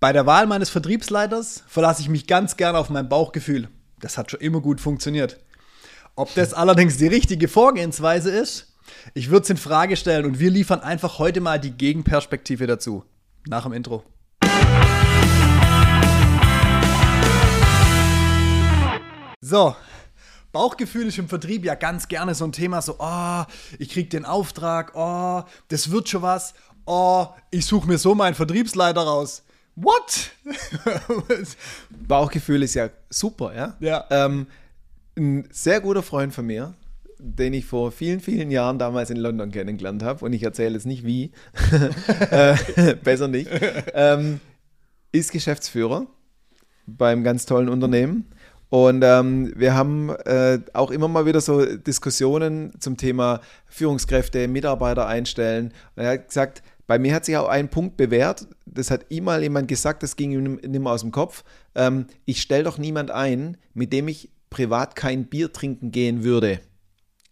Bei der Wahl meines Vertriebsleiters verlasse ich mich ganz gern auf mein Bauchgefühl. Das hat schon immer gut funktioniert. Ob das allerdings die richtige Vorgehensweise ist, ich würde es in Frage stellen und wir liefern einfach heute mal die Gegenperspektive dazu. Nach dem Intro. So, Bauchgefühl ist im Vertrieb ja ganz gerne so ein Thema, so, oh, ich krieg den Auftrag, oh, das wird schon was, oh, ich suche mir so meinen Vertriebsleiter raus. What? Bauchgefühl ist ja super, ja? Ja. Ähm, ein sehr guter Freund von mir, den ich vor vielen, vielen Jahren damals in London kennengelernt habe, und ich erzähle jetzt nicht wie, äh, besser nicht, ähm, ist Geschäftsführer beim ganz tollen Unternehmen. Und ähm, wir haben äh, auch immer mal wieder so Diskussionen zum Thema Führungskräfte, Mitarbeiter einstellen. Und er hat gesagt, bei mir hat sich auch ein Punkt bewährt, das hat ihm mal jemand gesagt, das ging ihm nicht mehr aus dem Kopf. Ähm, ich stelle doch niemand ein, mit dem ich privat kein Bier trinken gehen würde.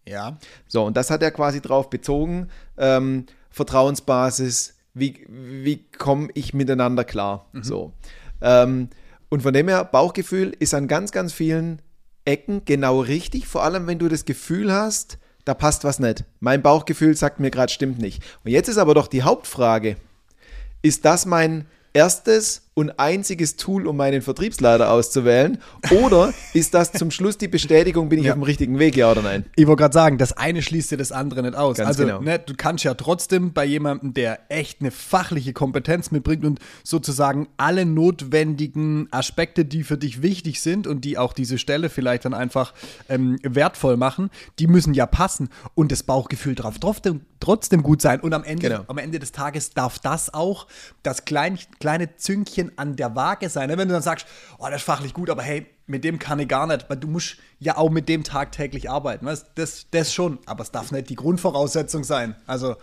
Ja. So, und das hat er quasi drauf bezogen. Ähm, Vertrauensbasis, wie, wie komme ich miteinander klar? So. Ähm, und von dem her, Bauchgefühl ist an ganz, ganz vielen Ecken genau richtig, vor allem wenn du das Gefühl hast, da passt was nicht. Mein Bauchgefühl sagt mir gerade, stimmt nicht. Und jetzt ist aber doch die Hauptfrage, ist das mein erstes und einziges Tool, um meinen Vertriebsleiter auszuwählen? Oder ist das zum Schluss die Bestätigung, bin ich Ja. auf dem richtigen Weg, ja oder nein? Ich wollte gerade sagen, das eine schließt dir das andere nicht aus. Ganz also, genau. ne, du kannst ja trotzdem bei jemandem, der echt eine fachliche Kompetenz mitbringt und sozusagen alle notwendigen Aspekte, die für dich wichtig sind und die auch diese Stelle vielleicht dann einfach ähm, wertvoll machen, die müssen ja passen und das Bauchgefühl darf trotzdem, trotzdem gut sein. Und am Ende, Genau. am Ende des Tages darf das auch das klein, kleine Züngchen an der Waage sein. ne? Wenn du dann sagst, oh, das ist fachlich gut, aber hey, mit dem kann ich gar nicht, weil du musst ja auch mit dem tagtäglich arbeiten. Weißt? Das, das schon, aber es darf nicht die Grundvoraussetzung sein. Also,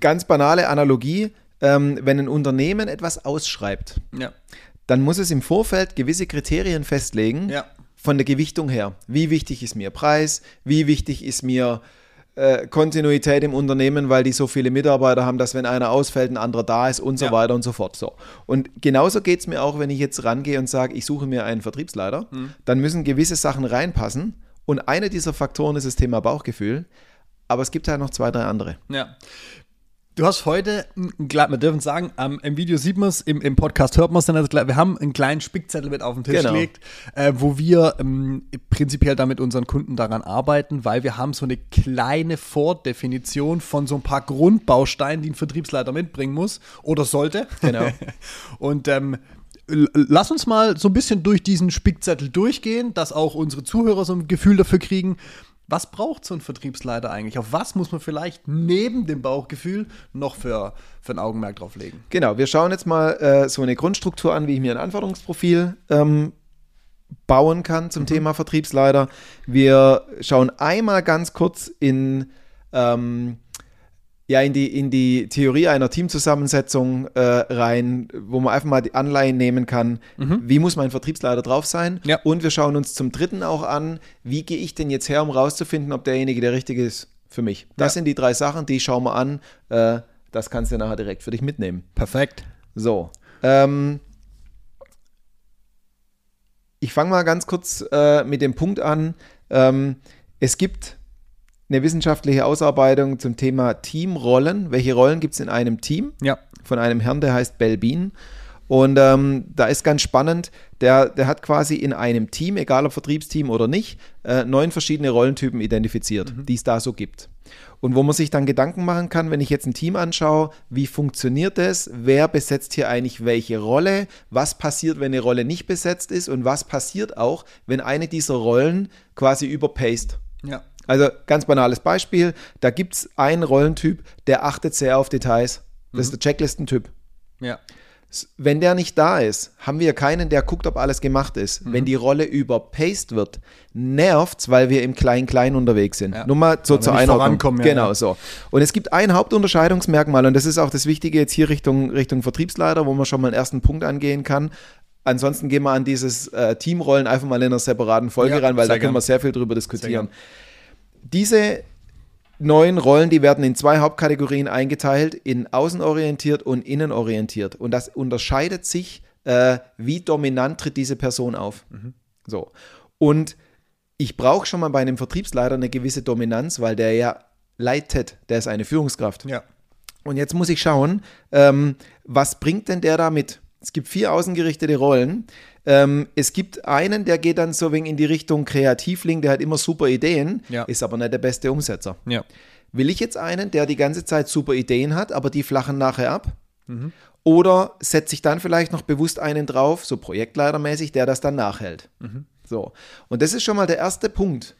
Ganz banale Analogie, ähm, wenn ein Unternehmen etwas ausschreibt, ja. dann muss es im Vorfeld gewisse Kriterien festlegen, Ja. von der Gewichtung her. Wie wichtig ist mir Preis? Wie wichtig ist mir äh, Kontinuität im Unternehmen, weil die so viele Mitarbeiter haben, dass wenn einer ausfällt, ein anderer da ist und so Ja. weiter und so fort. So. Und genauso geht es mir auch, wenn ich jetzt rangehe und sage, ich suche mir einen Vertriebsleiter, Mhm. dann müssen gewisse Sachen reinpassen. Und einer dieser Faktoren ist das Thema Bauchgefühl. Aber es gibt halt noch zwei, drei andere. Ja. Du hast heute, wir dürfen sagen, am- im Video sieht man es, im, im Podcast hört man es dann, also wir haben einen kleinen Spickzettel mit auf den Tisch Genau. gelegt, äh, wo wir ähm, prinzipiell da mit unseren Kunden daran arbeiten, weil wir haben so eine kleine Vordefinition von so ein paar Grundbausteinen, die ein Vertriebsleiter mitbringen muss oder sollte. Genau. Und ähm, lass uns mal so ein bisschen durch diesen Spickzettel durchgehen, dass auch unsere Zuhörer so ein Gefühl dafür kriegen, was braucht so ein Vertriebsleiter eigentlich? Auf was muss man vielleicht neben dem Bauchgefühl noch für, für ein Augenmerk drauf legen? Genau, wir schauen jetzt mal äh, so eine Grundstruktur an, wie ich mir ein Anforderungsprofil ähm, bauen kann zum Thema Vertriebsleiter. Wir schauen einmal ganz kurz in, ähm, ja, in, die, in die Theorie einer Teamzusammensetzung äh, rein, wo man einfach mal die Anleihen nehmen kann, wie muss mein Vertriebsleiter drauf sein. Ja. Und wir schauen uns zum Dritten auch an, wie gehe ich denn jetzt her, um rauszufinden, ob derjenige der Richtige ist für mich. Das Ja. sind die drei Sachen, die schauen wir an. Äh, das kannst du nachher direkt für dich mitnehmen. Perfekt. So. Ähm, ich fange mal ganz kurz äh, mit dem Punkt an. Ähm, es gibt eine wissenschaftliche Ausarbeitung zum Thema Teamrollen. Welche Rollen gibt es in einem Team? Ja. Von einem Herrn, der heißt Belbin. Und ähm, da ist ganz spannend, der, der hat quasi in einem Team, egal ob Vertriebsteam oder nicht, äh, neun verschiedene Rollentypen identifiziert, die es da so gibt. Und wo man sich dann Gedanken machen kann, wenn ich jetzt ein Team anschaue, wie funktioniert das? Wer besetzt hier eigentlich welche Rolle? Was passiert, wenn eine Rolle nicht besetzt ist? Und was passiert auch, wenn eine dieser Rollen quasi überpaced? Ja. Also ganz banales Beispiel, da gibt es einen Rollentyp, der achtet sehr auf Details. Das ist der Checklistentyp. Ja. Wenn der nicht da ist, haben wir keinen, der guckt, ob alles gemacht ist. Mhm. Wenn die Rolle überpaced wird, nervt's, weil wir im Klein-Klein unterwegs sind. Ja. Nur mal so zur Einordnung. vorankommen, ja, genau ja. so. Und es gibt ein Hauptunterscheidungsmerkmal und das ist auch das Wichtige jetzt hier Richtung, Richtung Vertriebsleiter, wo man schon mal einen ersten Punkt angehen kann. Ansonsten gehen wir an dieses äh, Teamrollen einfach mal in einer separaten Folge ran, weil sehr da können wir sehr viel drüber Sehr diskutieren. gern. Diese neuen Rollen, die werden in zwei Hauptkategorien eingeteilt, in außenorientiert und innenorientiert. Und das unterscheidet sich äh, wie dominant tritt diese Person auf. So. Und ich brauche schon mal bei einem Vertriebsleiter eine gewisse Dominanz, weil der ja leitet, der ist eine Führungskraft. Ja. Und jetzt muss ich schauen, ähm, was bringt denn der da mit? Es gibt vier außengerichtete Rollen. Ähm, es gibt einen, der geht dann so wegen in die Richtung Kreativling, der hat immer super Ideen, Ja. ist aber nicht der beste Umsetzer. Ja. Will ich jetzt einen, der die ganze Zeit super Ideen hat, aber die flachen nachher ab? Oder setze ich dann vielleicht noch bewusst einen drauf, so projektleitermäßig, der das dann nachhält? So. Und das ist schon mal der erste Punkt.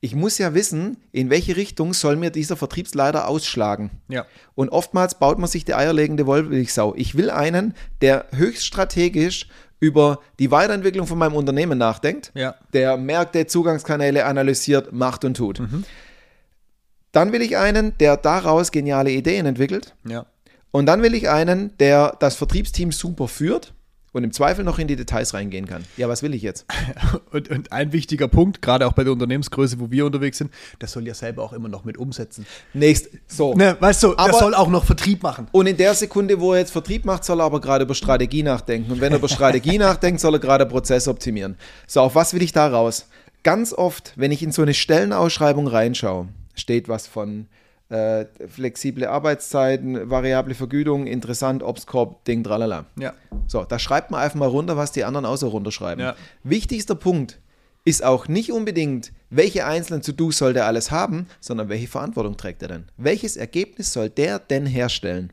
Ich muss ja wissen, in welche Richtung soll mir dieser Vertriebsleiter ausschlagen. Ja. Und oftmals baut man sich die eierlegende Wollmilchsau. Ich will einen, der höchst strategisch über die Weiterentwicklung von meinem Unternehmen nachdenkt, Ja. der Märkte, Zugangskanäle analysiert, macht und tut. Dann will ich einen, der daraus geniale Ideen entwickelt. Ja. Und dann will ich einen, der das Vertriebsteam super führt und im Zweifel noch in die Details reingehen kann. Ja, was will ich jetzt? Und, und ein wichtiger Punkt, gerade auch bei der Unternehmensgröße, wo wir unterwegs sind, das soll ja selber auch immer noch mit umsetzen. Nächst, so. Ne, weißt du, Aber- das soll auch noch Vertrieb machen. Und in der Sekunde, wo er jetzt Vertrieb macht, soll er aber gerade über Strategie nachdenken. Und wenn er über Strategie nachdenkt, soll er gerade Prozess optimieren. So, auf was will ich da raus? Ganz oft, wenn ich in so eine Stellenausschreibung reinschaue, steht was von äh, flexible Arbeitszeiten, variable Vergütung, interessant, Obstkorb, Ding, tralala. Ja. So, da schreibt man einfach mal runter, was die anderen außer runterschreiben. Ja. Wichtigster Punkt ist auch nicht unbedingt, welche einzelnen To-Dos soll der alles haben, sondern welche Verantwortung trägt er denn? Welches Ergebnis soll der denn herstellen?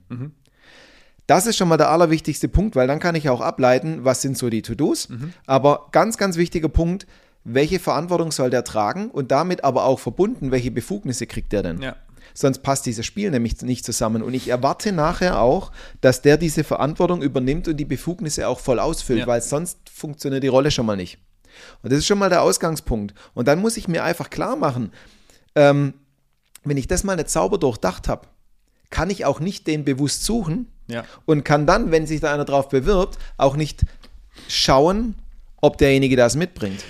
Das ist schon mal der allerwichtigste Punkt, weil dann kann ich auch ableiten, was sind so die To-Dos. Aber ganz, ganz wichtiger Punkt, welche Verantwortung soll der tragen und damit aber auch verbunden, welche Befugnisse kriegt der denn? Ja. Sonst passt dieses Spiel nämlich nicht zusammen. Und ich erwarte nachher auch, dass der diese Verantwortung übernimmt und die Befugnisse auch voll ausfüllt, Ja. weil sonst funktioniert die Rolle schon mal nicht. Und das ist schon mal der Ausgangspunkt. Und dann muss ich mir einfach klar machen, ähm, wenn ich das mal nicht sauber durchdacht habe, kann ich auch nicht den bewusst suchen Ja. und kann dann, wenn sich da einer drauf bewirbt, auch nicht schauen, ob derjenige das mitbringt.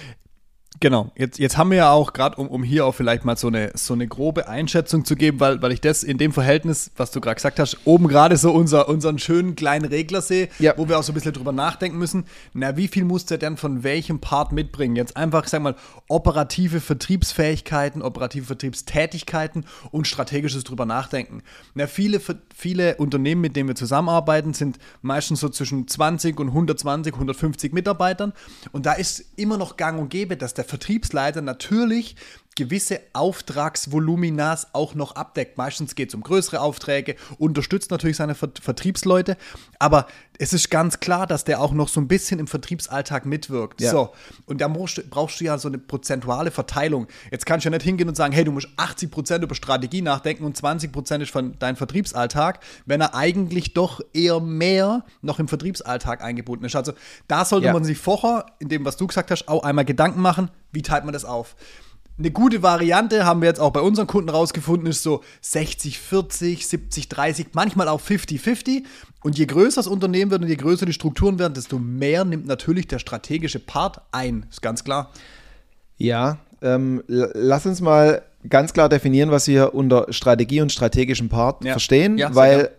Genau, jetzt, jetzt haben wir ja auch gerade, um, um hier auch vielleicht mal so eine, so eine grobe Einschätzung zu geben, weil, weil ich das in dem Verhältnis, was du gerade gesagt hast, oben gerade so unser, unseren schönen kleinen Regler sehe, Ja. wo wir auch so ein bisschen drüber nachdenken müssen, na, wie viel muss der denn von welchem Part mitbringen? Jetzt einfach, sag mal, operative Vertriebsfähigkeiten, operative Vertriebstätigkeiten und strategisches drüber nachdenken. Na, viele, viele Unternehmen, mit denen wir zusammenarbeiten, sind meistens so zwischen 20 und 120, 150 Mitarbeitern. Und da ist immer noch gang und gäbe, dass der Vertriebsleiter natürlich gewisse Auftragsvoluminas auch noch abdeckt. Meistens geht es um größere Aufträge, unterstützt natürlich seine Ver Vertriebsleute, aber es ist ganz klar, dass der auch noch so ein bisschen im Vertriebsalltag mitwirkt. Ja. So, und da brauchst, du- ja so eine prozentuale Verteilung. Jetzt kannst du ja nicht hingehen und sagen, hey, du musst 80% über Strategie nachdenken und 20% ist von dein Vertriebsalltag, wenn er eigentlich doch eher mehr noch im Vertriebsalltag eingebunden ist. Also da sollte Ja. man sich vorher, in dem, was du gesagt hast, auch einmal Gedanken machen, wie teilt man das auf. Eine gute Variante haben wir jetzt auch bei unseren Kunden rausgefunden, ist so 60, 40, 70, 30, manchmal auch 50, 50. Und je größer das Unternehmen wird und je größer die Strukturen werden, desto mehr nimmt natürlich der strategische Part ein. Ist ganz klar. Ja, ähm, lass uns mal ganz klar definieren, was wir unter Strategie und strategischen Part Ja. verstehen, Ja, weil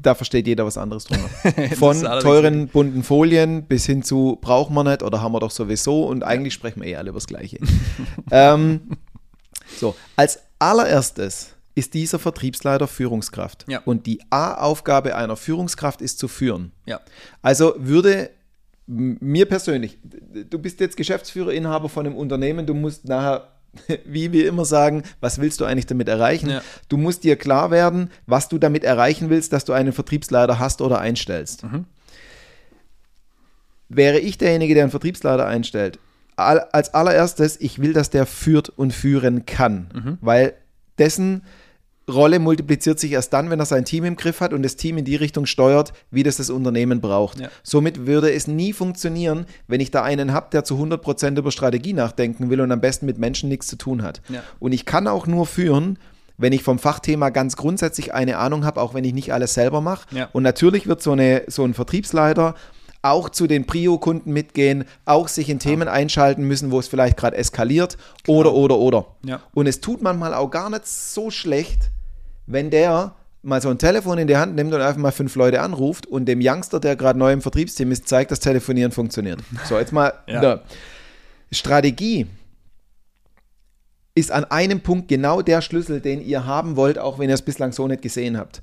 da versteht jeder was anderes drunter. Von teuren bunten Folien bis hin zu braucht man nicht oder haben wir doch sowieso und eigentlich sprechen wir eh alle über das Gleiche. ähm, so, als allererstes ist dieser Vertriebsleiter Führungskraft. Ja. Und die A-Aufgabe einer Führungskraft ist zu führen. Ja. Also würde mir persönlich, du bist jetzt Geschäftsführer, Inhaber von einem Unternehmen, du musst nachher, wie wir immer sagen, was willst du eigentlich damit erreichen? Ja. Du musst dir klar werden, was du damit erreichen willst, dass du einen Vertriebsleiter hast oder einstellst. Wäre ich derjenige, der einen Vertriebsleiter einstellt, als allererstes, ich will, dass der führt und führen kann, weil dessen Rolle multipliziert sich erst dann, wenn er sein Team im Griff hat und das Team in die Richtung steuert, wie das das Unternehmen braucht. Ja. Somit würde es nie funktionieren, wenn ich da einen habe, der zu 100% über Strategie nachdenken will und am besten mit Menschen nichts zu tun hat. Ja. Und ich kann auch nur führen, wenn ich vom Fachthema ganz grundsätzlich eine Ahnung habe, auch wenn ich nicht alles selber mache. Ja. Und natürlich wird so, eine, so ein Vertriebsleiter auch zu den Prio-Kunden mitgehen, auch sich in Themen einschalten müssen, wo es vielleicht gerade eskaliert oder, oder, oder. Ja. Und es tut manchmal auch gar nicht so schlecht, wenn der mal so ein Telefon in die Hand nimmt und einfach mal fünf Leute anruft und dem Youngster, der gerade neu im Vertriebsteam ist, zeigt, dass Telefonieren funktioniert. So, jetzt mal. Ja. Strategie ist an einem Punkt genau der Schlüssel, den ihr haben wollt, auch wenn ihr es bislang so nicht gesehen habt.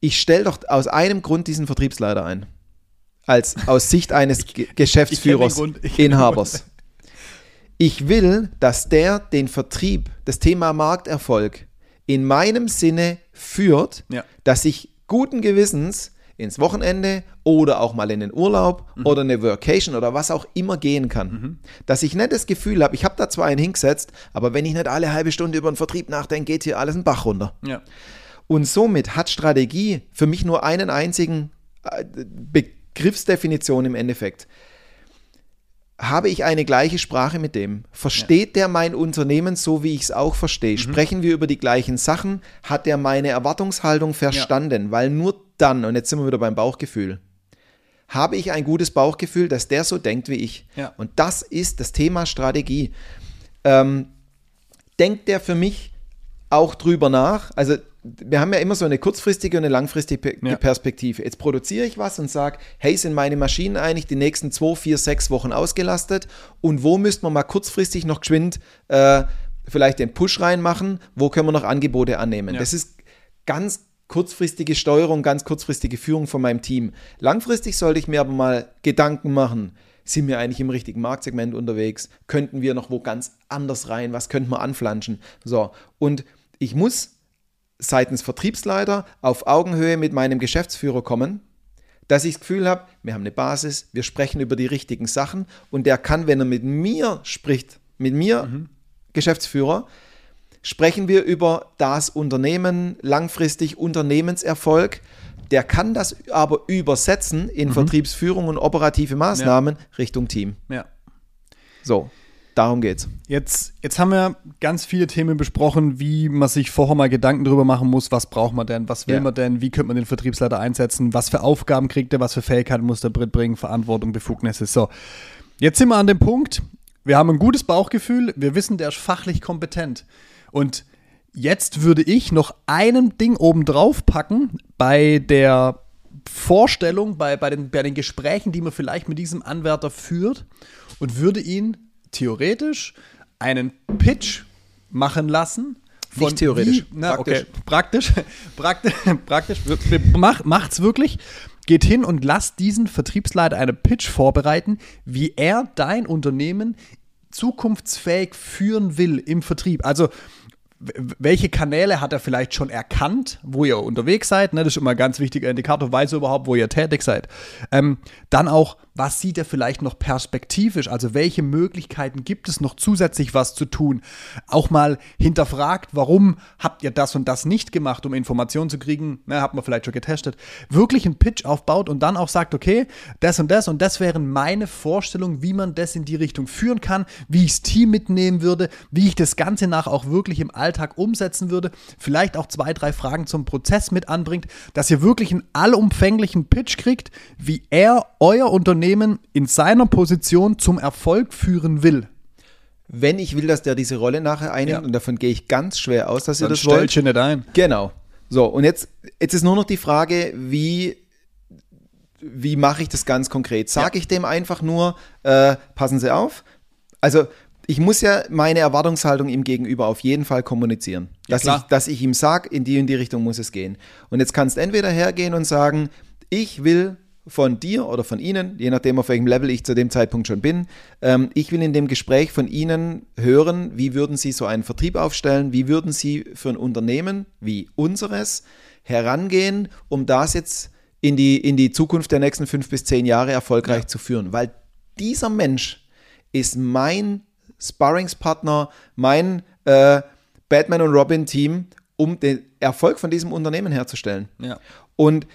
Ich stelle doch aus einem Grund diesen Vertriebsleiter ein. Als aus Sicht eines Ge Geschäftsführers, ich Grund, ich Inhabers. Ich will, dass der den Vertrieb, das Thema Markterfolg in meinem Sinne führt, Ja. dass ich guten Gewissens ins Wochenende oder auch mal in den Urlaub Mhm. oder eine Workation oder was auch immer gehen kann. Dass ich nicht das Gefühl habe, ich habe da zwar einen hingesetzt, aber wenn ich nicht alle halbe Stunde über den Vertrieb nachdenke, geht hier alles einen Bach runter. Ja. Und somit hat Strategie für mich nur einen einzigen äh, Begriffsdefinition im Endeffekt. Habe ich eine gleiche Sprache mit dem? Versteht der mein Unternehmen so, wie ich es auch verstehe? Sprechen wir über die gleichen Sachen? Hat der meine Erwartungshaltung verstanden? Weil nur dann, und jetzt sind wir wieder beim Bauchgefühl, habe ich ein gutes Bauchgefühl, dass der so denkt wie ich. Ja. Und das ist das Thema Strategie. Ähm, denkt der für mich auch drüber nach? Also wir haben ja immer so eine kurzfristige und eine langfristige Ja. Perspektive. Jetzt produziere ich was und sage, hey, sind meine Maschinen eigentlich die nächsten zwei, vier, sechs Wochen ausgelastet? Und wo müsste man mal kurzfristig noch geschwind äh, vielleicht den Push reinmachen? Wo können wir noch Angebote annehmen? Ja. Das ist ganz kurzfristige Steuerung, ganz kurzfristige Führung von meinem Team. Langfristig sollte ich mir aber mal Gedanken machen. Sind wir eigentlich im richtigen Marktsegment unterwegs? Könnten wir noch wo ganz anders rein? Was könnten wir anflanschen? So, und ich muss seitens Vertriebsleiter auf Augenhöhe mit meinem Geschäftsführer kommen, dass ich das Gefühl habe, wir haben eine Basis, wir sprechen über die richtigen Sachen und der kann, wenn er mit mir spricht, mit mir, Geschäftsführer, sprechen wir über das Unternehmen, langfristig Unternehmenserfolg. Der kann das aber übersetzen in Vertriebsführung und operative Maßnahmen Richtung Team. ja. So, darum geht's. Jetzt, jetzt haben wir ganz viele Themen besprochen, wie man sich vorher mal Gedanken darüber machen muss, was braucht man denn, was will Ja. man denn, wie könnte man den Vertriebsleiter einsetzen, was für Aufgaben kriegt er, was für Fähigkeiten muss der Brit bringen, Verantwortung, Befugnisse. So, jetzt sind wir an dem Punkt, wir haben ein gutes Bauchgefühl, wir wissen, der ist fachlich kompetent. Und jetzt würde ich noch ein Ding oben drauf packen bei der Vorstellung, bei, bei, den, bei den Gesprächen, die man vielleicht mit diesem Anwärter führt und würde ihn theoretisch einen Pitch machen lassen. Nicht theoretisch, Wie, na, praktisch. okay, praktisch. Praktisch, praktisch mach, macht's wirklich. Geht hin und lasst diesen Vertriebsleiter einen Pitch vorbereiten, wie er dein Unternehmen zukunftsfähig führen will im Vertrieb. Also welche Kanäle hat er vielleicht schon erkannt, wo ihr unterwegs seid? Ne? Das ist immer ein ganz wichtiger Indikator, weiß er überhaupt, wo ihr tätig seid. Ähm, dann auch, was sieht er vielleicht noch perspektivisch? Also welche Möglichkeiten gibt es noch zusätzlich was zu tun? Auch mal hinterfragt, warum habt ihr das und das nicht gemacht, um Informationen zu kriegen? Ne, hat man vielleicht schon getestet. Wirklich einen Pitch aufbaut und dann auch sagt, okay, das und das und das wären meine Vorstellungen, wie man das in die Richtung führen kann, wie ich das Team mitnehmen würde, wie ich das Ganze nach auch wirklich im Alltag umsetzen würde. Vielleicht auch zwei, drei Fragen zum Prozess mit anbringt, dass ihr wirklich einen allumfänglichen Pitch kriegt, wie er euer Unternehmen in seiner Position zum Erfolg führen will. Wenn ich will, dass der diese Rolle nachher einnimmt, Ja. und davon gehe ich ganz schwer aus, dass ihr Dann das stellt wollt. ihr nicht ein. Genau. So, und jetzt, jetzt ist nur noch die Frage, wie, wie mache ich das ganz konkret? Sage ich dem einfach nur, äh, passen Sie auf? Also, ich muss ja meine Erwartungshaltung ihm gegenüber auf jeden Fall kommunizieren. Ja, dass, klar. ich, dass ich ihm sage, in die und die Richtung muss es gehen. Und jetzt kannst du entweder hergehen und sagen, ich will von dir oder von Ihnen, je nachdem auf welchem Level ich zu dem Zeitpunkt schon bin, ähm, ich will in dem Gespräch von Ihnen hören, wie würden Sie so einen Vertrieb aufstellen, wie würden Sie für ein Unternehmen wie unseres herangehen, um das jetzt in die, in die Zukunft der nächsten fünf bis zehn Jahre erfolgreich zu führen. Weil dieser Mensch ist mein Sparringspartner, mein äh, Batman und Robin Team, um den Erfolg von diesem Unternehmen herzustellen. Ja. Und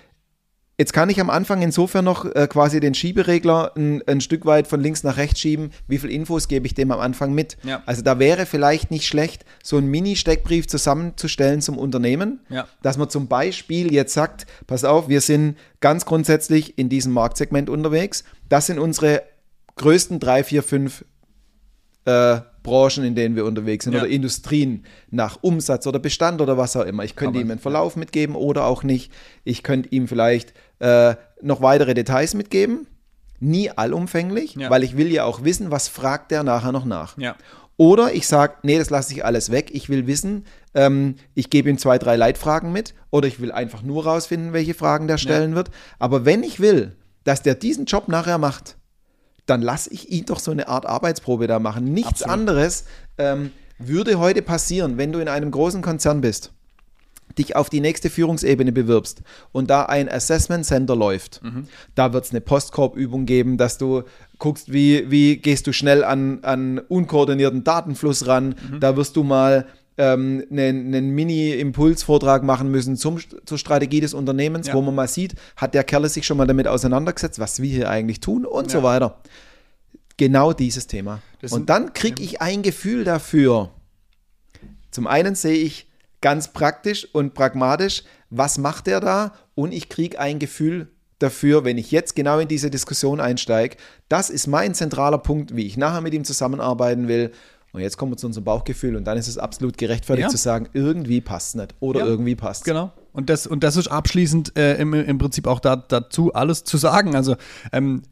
jetzt kann ich am Anfang insofern noch äh, quasi den Schieberegler ein, ein Stück weit von links nach rechts schieben. Wie viel Infos gebe ich dem am Anfang mit? Ja. Also da wäre vielleicht nicht schlecht, so einen Mini-Steckbrief zusammenzustellen zum Unternehmen, Ja. dass man zum Beispiel jetzt sagt, pass auf, wir sind ganz grundsätzlich in diesem Marktsegment unterwegs. Das sind unsere größten drei, vier, fünf äh, Branchen, in denen wir unterwegs sind Ja. oder Industrien nach Umsatz oder Bestand oder was auch immer. Ich könnte Aber- ihm einen Verlauf mitgeben oder auch nicht. Ich könnte ihm vielleicht äh, noch weitere Details mitgeben. Nie allumfänglich, Ja. weil ich will ja auch wissen, was fragt der nachher noch nach. Ja. Oder ich sage, nee, das lasse ich alles weg. Ich will wissen, ähm, ich gebe ihm zwei, drei Leitfragen mit. Oder ich will einfach nur rausfinden, welche Fragen der stellen wird. Aber wenn ich will, dass der diesen Job nachher macht, dann lasse ich ihn doch so eine Art Arbeitsprobe da machen. Nichts Absolut. anderes ähm, würde heute passieren, wenn du in einem großen Konzern bist, dich auf die nächste Führungsebene bewirbst und da ein Assessment Center läuft. Da wird es eine Postkorb-Übung geben, dass du guckst, wie, wie gehst du schnell an, an unkoordinierten Datenfluss ran. Da wirst du mal ähm, einen, einen Mini-Impulsvortrag machen müssen zum, zur Strategie des Unternehmens, Ja. wo man mal sieht, hat der Kerl sich schon mal damit auseinandergesetzt, was wir hier eigentlich tun und so Ja. weiter. Genau dieses Thema. Das und dann kriege ich ein Gefühl dafür. Zum einen sehe ich ganz praktisch und pragmatisch, was macht er da? Und ich kriege ein Gefühl dafür, wenn ich jetzt genau in diese Diskussion einsteige, das ist mein zentraler Punkt, wie ich nachher mit ihm zusammenarbeiten will. Und jetzt kommen wir zu unserem Bauchgefühl und dann ist es absolut gerechtfertigt Ja. zu sagen, irgendwie passt es nicht oder Ja. irgendwie passt Genau. Und das, und das ist abschließend äh, im, im Prinzip auch da, dazu alles zu sagen. Also ähm,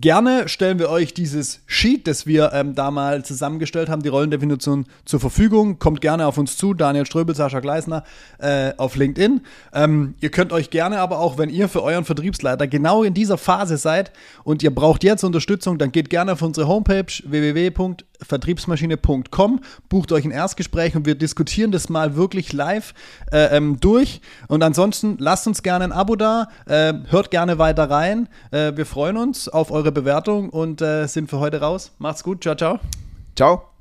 gerne stellen wir euch dieses Sheet, das wir ähm, da mal zusammengestellt haben, die Rollendefinition zur Verfügung. Kommt gerne auf uns zu, Daniel Ströbel, Sascha Gleisner äh, auf LinkedIn. Ähm, ihr könnt euch gerne aber auch, wenn ihr für euren Vertriebsleiter genau in dieser Phase seid und ihr braucht jetzt Unterstützung, dann geht gerne auf unsere Homepage www.vertriebsmaschine.com, bucht euch ein Erstgespräch und wir diskutieren das mal wirklich live äh, ähm, durch. Und ansonsten lasst uns gerne ein Abo da, äh, hört gerne weiter rein. Äh, wir freuen uns auf eure Bewertung und äh, sind für heute raus. Macht's gut, ciao, ciao. Ciao.